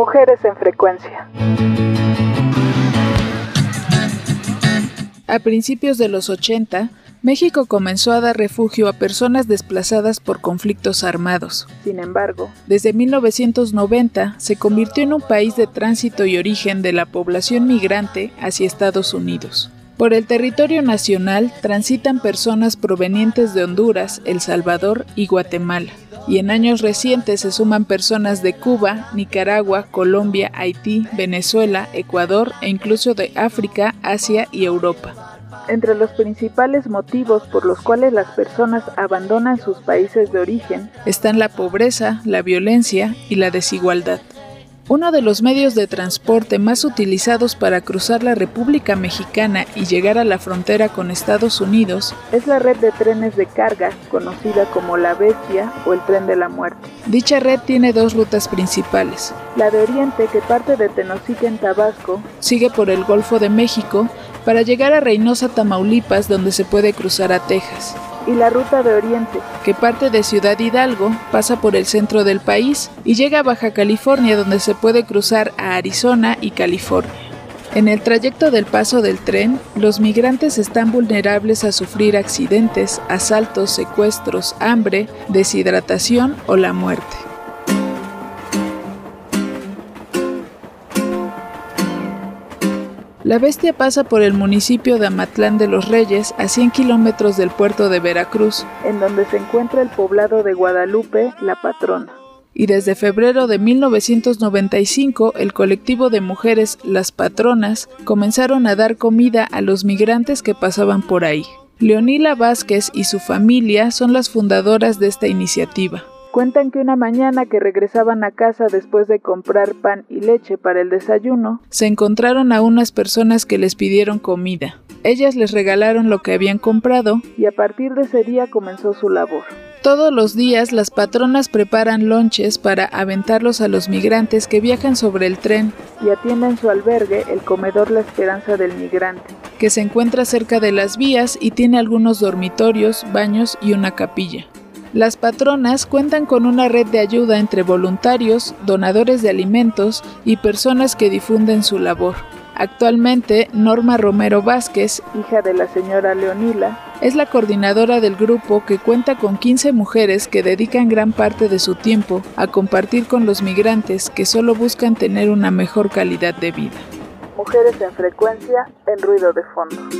Mujeres en frecuencia. A principios de los 80, México comenzó a dar refugio a personas desplazadas por conflictos armados. Sin embargo, desde 1990 se convirtió en un país de tránsito y origen de la población migrante hacia Estados Unidos. Por el territorio nacional transitan personas provenientes de Honduras, El Salvador y Guatemala, y en años recientes se suman personas de Cuba, Nicaragua, Colombia, Haití, Venezuela, Ecuador e incluso de África, Asia y Europa. Entre los principales motivos por los cuales las personas abandonan sus países de origen están la pobreza, la violencia y la desigualdad. Uno de los medios de transporte más utilizados para cruzar la República Mexicana y llegar a la frontera con Estados Unidos es la red de trenes de carga, conocida como la Bestia o el Tren de la Muerte. Dicha red tiene dos rutas principales. La de Oriente, que parte de Tenosique en Tabasco, sigue por el Golfo de México para llegar a Reynosa, Tamaulipas, donde se puede cruzar a Texas y la Ruta de Oriente, que parte de Ciudad Hidalgo, pasa por el centro del país y llega a Baja California donde se puede cruzar a Arizona y California. En el trayecto del paso del tren, los migrantes están vulnerables a sufrir accidentes, asaltos, secuestros, hambre, deshidratación o la muerte. La bestia pasa por el municipio de Amatlán de los Reyes, a 100 kilómetros del puerto de Veracruz, en donde se encuentra el poblado de Guadalupe, la patrona. Y desde febrero de 1995, el colectivo de mujeres Las Patronas comenzaron a dar comida a los migrantes que pasaban por ahí. Leonila Vázquez y su familia son las fundadoras de esta iniciativa. Cuentan que una mañana que regresaban a casa después de comprar pan y leche para el desayuno, se encontraron a unas personas que les pidieron comida. Ellas les regalaron lo que habían comprado y a partir de ese día comenzó su labor. Todos los días las patronas preparan lonches para aventarlos a los migrantes que viajan sobre el tren y atienden su albergue, el comedor La Esperanza del Migrante, que se encuentra cerca de las vías y tiene algunos dormitorios, baños y una capilla. Las patronas cuentan con una red de ayuda entre voluntarios, donadores de alimentos y personas que difunden su labor. Actualmente, Norma Romero Vázquez, hija de la señora Leonila, es la coordinadora del grupo que cuenta con 15 mujeres que dedican gran parte de su tiempo a compartir con los migrantes que solo buscan tener una mejor calidad de vida. Mujeres en frecuencia en ruido de fondo.